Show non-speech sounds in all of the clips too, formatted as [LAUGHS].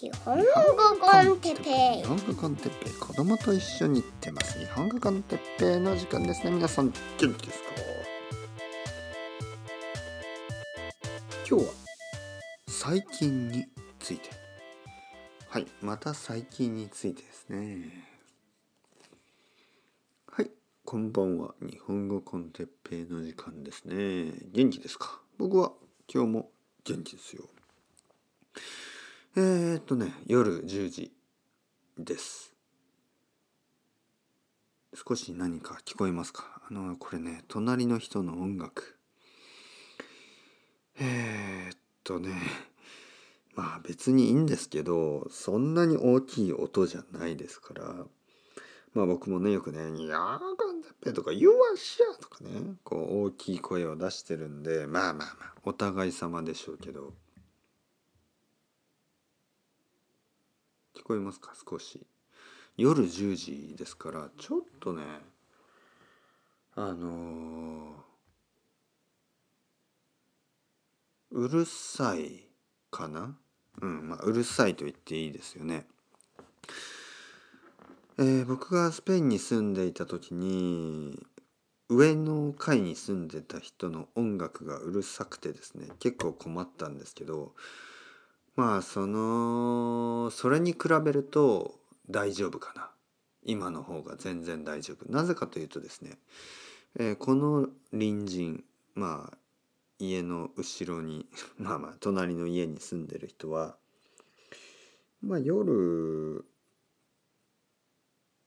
日本語コンテッペ日本語コンテッペイ。子供と一緒に行ってます。日本語コンテッペイの時間ですね。皆さん元気ですか？今日は最近について。はいまた最近についてですね。はいこんばんは。日本語コンテッペイの時間ですね。元気ですか？僕は今日も元気ですよ。えー、っとね夜10時です。少し何か聞こえますか？あのこれね隣の人の音楽。えー、っとねまあ別にいいんですけどそんなに大きい音じゃないですから。まあ僕もねよくね「いやーガンダペ」とか「You are sure」とかねこう大きい声を出してるんでまあまあまあお互い様でしょうけど。こえますか？少し。夜10時ですからちょっとねあのーうるさいかな？うんまあうるさいと言っていいですよね。えー僕がスペインに住んでいた時に上の階に住んでた人の音楽がうるさくてですね結構困ったんですけどまあそのそれに比べると大丈夫かな。今の方が全然大丈夫。なぜかというとですね、えーこの隣人まあ家の後ろに [LAUGHS] まあまあ隣の家に住んでる人はまあ夜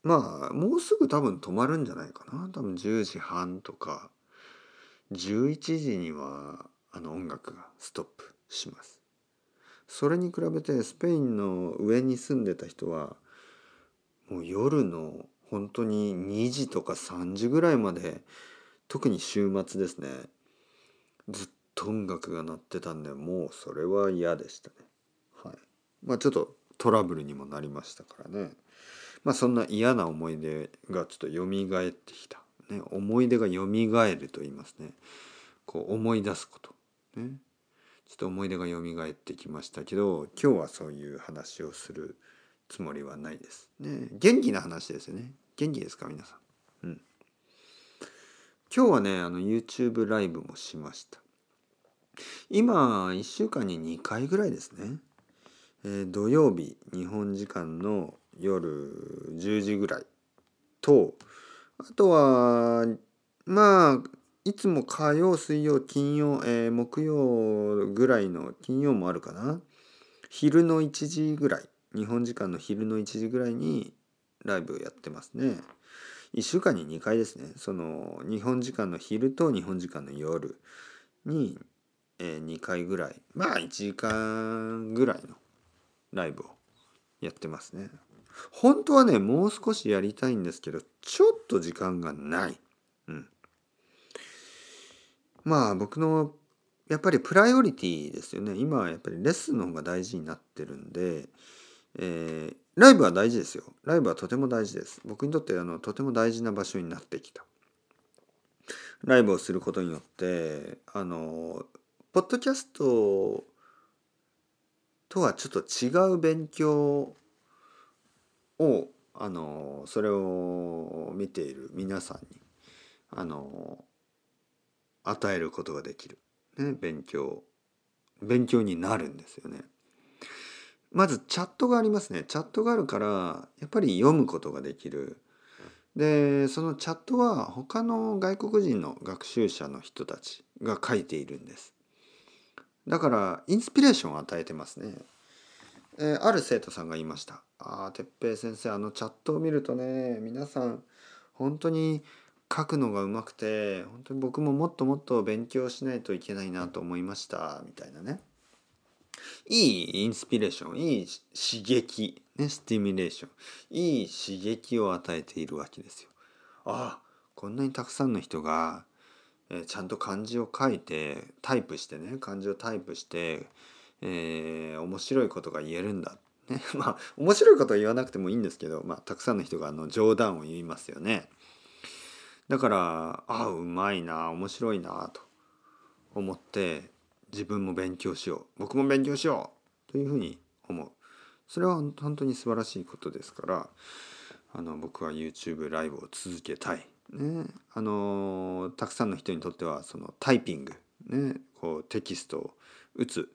まあもうすぐ多分止まるんじゃないかな。多分10時半とか11時にはあの音楽がストップします。それに比べてスペインの上に住んでた人はもう夜の本当に2時とか3時ぐらいまで特に週末ですね。ずっと音楽が鳴ってたんでもうそれは嫌でしたね。はい。まあちょっとトラブルにもなりましたからね。まあそんな嫌な思い出がちょっと蘇ってきた、ね、思い出が蘇ると言いますね。こう思い出すこと。ね。ちょっと思い出が蘇ってきましたけど今日はそういう話をするつもりはないですね。元気な話ですよね。元気ですか皆さん。うん。今日はねあの YouTube ライブもしました。今1週間に2回ぐらいですね、えー土曜日日本時間の夜10時ぐらいとあとはまあいつも火曜水曜金曜、えー木曜ぐらいの金曜もあるかな。昼の1時ぐらい日本時間の昼の1時ぐらいにライブをやってますね。1週間に2回ですね。その日本時間の昼と日本時間の夜に、え2回ぐらい。まあ1時間ぐらいのライブをやってますね。本当はねもう少しやりたいんですけどちょっと時間がない。まあ僕のやっぱりプライオリティですよね。今はやっぱりレッスンの方が大事になってるんで、えーライブは大事ですよ。ライブはとても大事です。僕にとってあのとても大事な場所になってきた。ライブをすることによってあのポッドキャストとはちょっと違う勉強をあのそれを見ている皆さんにあの与えることができる、ね、勉強勉強になるんですよね。まずチャットがありますねチャットがあるからやっぱり読むことができる。でそのチャットは他の外国人の学習者の人たちが書いているんです。だからインスピレーションを与えてますね。えーある生徒さんが言いました。ああ、哲平先生、あのチャットを見るとね、皆さん、本当に書くのがうまくて、本当に僕ももっともっと勉強しないといけないなと思いました、みたいなね。いいインスピレーション、いい刺激、ね、スティミュレーション、いい刺激を与えているわけですよ。ああ、こんなにたくさんの人が、えーちゃんと漢字を書いて、タイプしてね、漢字をタイプして、えー面白いことが言えるんだ。ね、[LAUGHS] まあ面白いことは言わなくてもいいんですけど、まあ、たくさんの人があの冗談を言いますよね。だからあうまいな面白いなと思って自分も勉強しよう僕も勉強しようというふうに思うそれは本当に素晴らしいことですからあの僕は YouTube ライブを続けたい。ね、あのたくさんの人にとってはそのタイピング、ね、こうテキストを打つ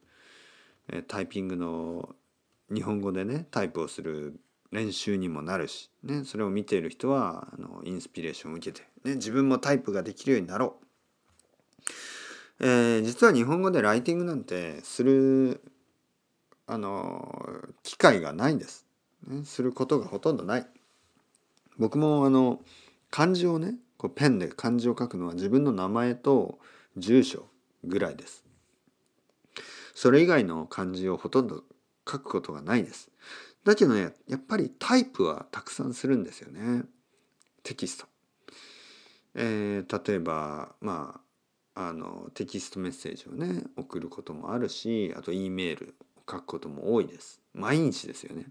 タイピングの日本語でねタイプをする練習にもなるし、ね、それを見ている人はあのインスピレーションを受けて、ね、自分もタイプができるようになろう、えー、実は日本語でライティングなんてするあの機会がないんです、ね、することがほとんどない。僕もあの漢字をねこうペンで漢字を書くのは自分の名前と住所ぐらいです。それ以外の漢字をほとんど書くことがないですだけどねやっぱりタイプはたくさんするんですよねテキスト。えー、例えばまああのテキストメッセージをね送ることもあるしあと E メールを書くことも多いです。毎日ですよね。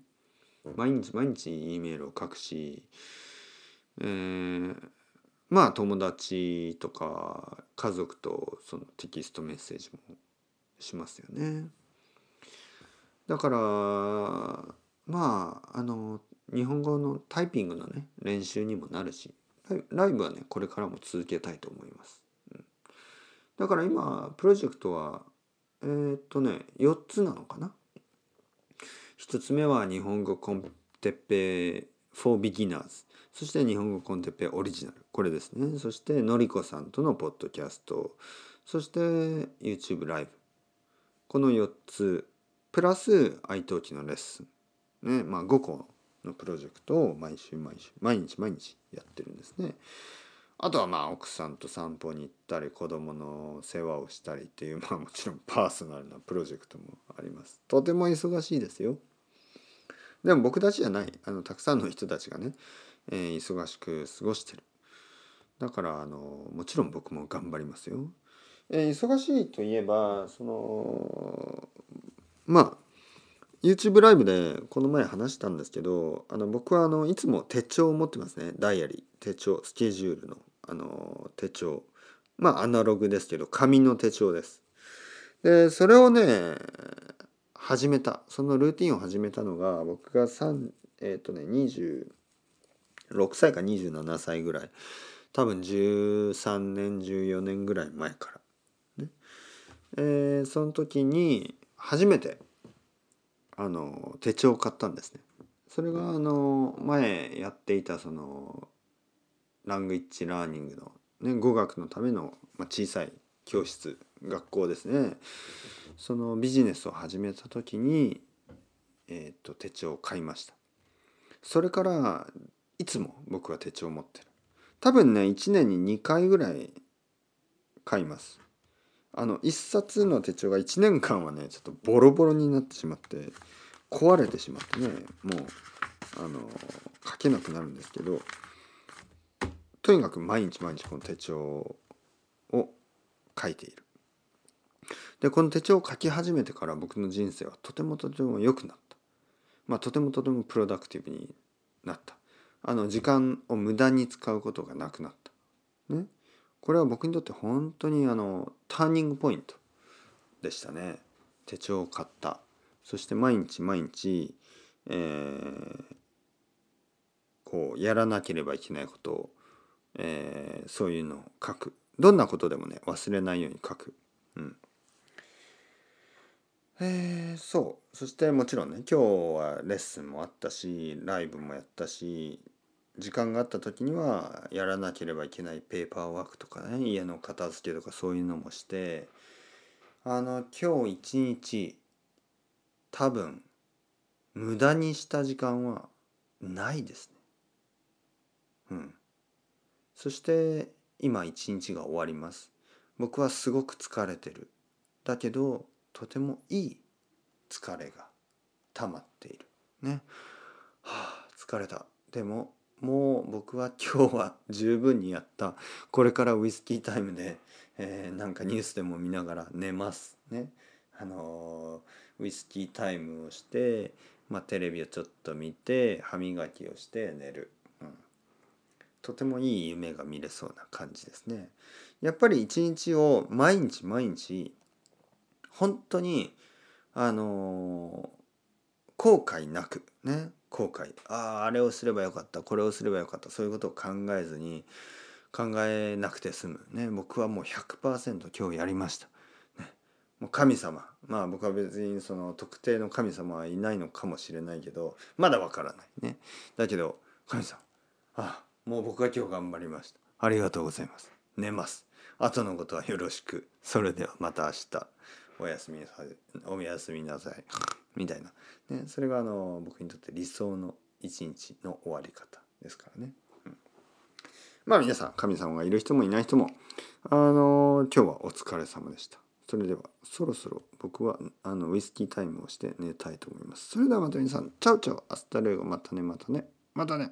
毎日毎日 E メールを書くし、えー、まあ友達とか家族とそのテキストメッセージもしますよね。だからまああの日本語のタイピングのね練習にもなるしライブはねこれからも続けたいと思います、だから今プロジェクトはえー、っとね4つなのかな。1つ目は日本語コンテッペ for beginners そして日本語コンテッペオリジナル。これですね。そしてのりこさんとのポッドキャスト。そして YouTube ライブ。この4つプラス愛登記のレッスンねまあ、5個のプロジェクトを毎週毎週毎日毎日やってるんですね。あとはまあ奥さんと散歩に行ったり子供の世話をしたりっていう [LAUGHS] まあもちろんパーソナルなプロジェクトもあります。とても忙しいですよ。でも僕たちじゃないあのたくさんの人たちがね、えー、忙しく過ごしてる。だからあのもちろん僕も頑張りますよ。えー、忙しいといえばそのまあ YouTube ライブでこの前話したんですけどあの僕はあのいつも手帳を持ってますね。ダイアリー。手帳スケジュールのあの手帳。まあアナログですけど紙の手帳です。でそれをね始めた。そのルーティンを始めたのが僕が3えっ、ー、とね26歳か27歳ぐらい。多分13年14年ぐらい前から、ね。えー、その時に初めてあの手帳を買ったんですね。それがあの前やっていたそのラングイッチラーニングの、ね、語学のための、ま、小さい教室学校ですね。そのビジネスを始めた時に、えーと、手帳を買いました。それからいつも僕は手帳を持ってる。多分ね1年に2回ぐらい買います。あの1冊の手帳が1年間はねちょっとボロボロになってしまって壊れてしまってねもうあの書けなくなるんですけどとにかく毎日毎日この手帳を書いている。でこの手帳を書き始めてから僕の人生はとてもとても良くなった。まあとてもとてもプロダクティブになった。あの時間を無駄に使うことがなくなった。ね。これは僕にとって本当にあのターニングポイントでしたね。手帳を買った。そして毎日毎日、えー、こうやらなければいけないことを、えー、そういうのを書く。どんなことでもね忘れないように書く。うん。えー、そう。そしてもちろんね今日はレッスンもあったしライブもやったし時間があった時にはやらなければいけないペーパーワークとかね家の片付けとかそういうのもしてあの今日一日多分無駄にした時間はないですね。うん。そして今一日が終わります。僕はすごく疲れてる。だけどとてもいい疲れが溜まっている。ね。はあ疲れた。でももう僕は今日は十分にやった。これからウイスキータイムで、えー、なんかニュースでも見ながら寝ますね。あのー、ウイスキータイムをして、まあ、テレビをちょっと見て歯磨きをして寝る、うん、とてもいい夢が見れそうな感じですね。やっぱり一日を毎日毎日本当にあのー、後悔なくね。後悔。あああれをすればよかった。これをすればよかった。そういうことを考えずに考えなくて済む。ね。僕はもう100%今日やりました、ね、もう神様。まあ僕は別にその特定の神様はいないのかもしれないけどまだわからない。ね。だけど神様。あもう僕は今日頑張りました。ありがとうございます。寝ます。後のことはよろしく。それではまた明日。おやすみなさい。おやすみなさい。みたいな、ね、それがあの僕にとって理想の一日の終わり方ですからね、うん、まあ皆さん神様がいる人もいない人もあの今日はお疲れ様でした。それではそろそろ僕はあのウイスキータイムをして寝たいと思います。それではまた皆さん chau chau hasta luego。またねまたね。またね。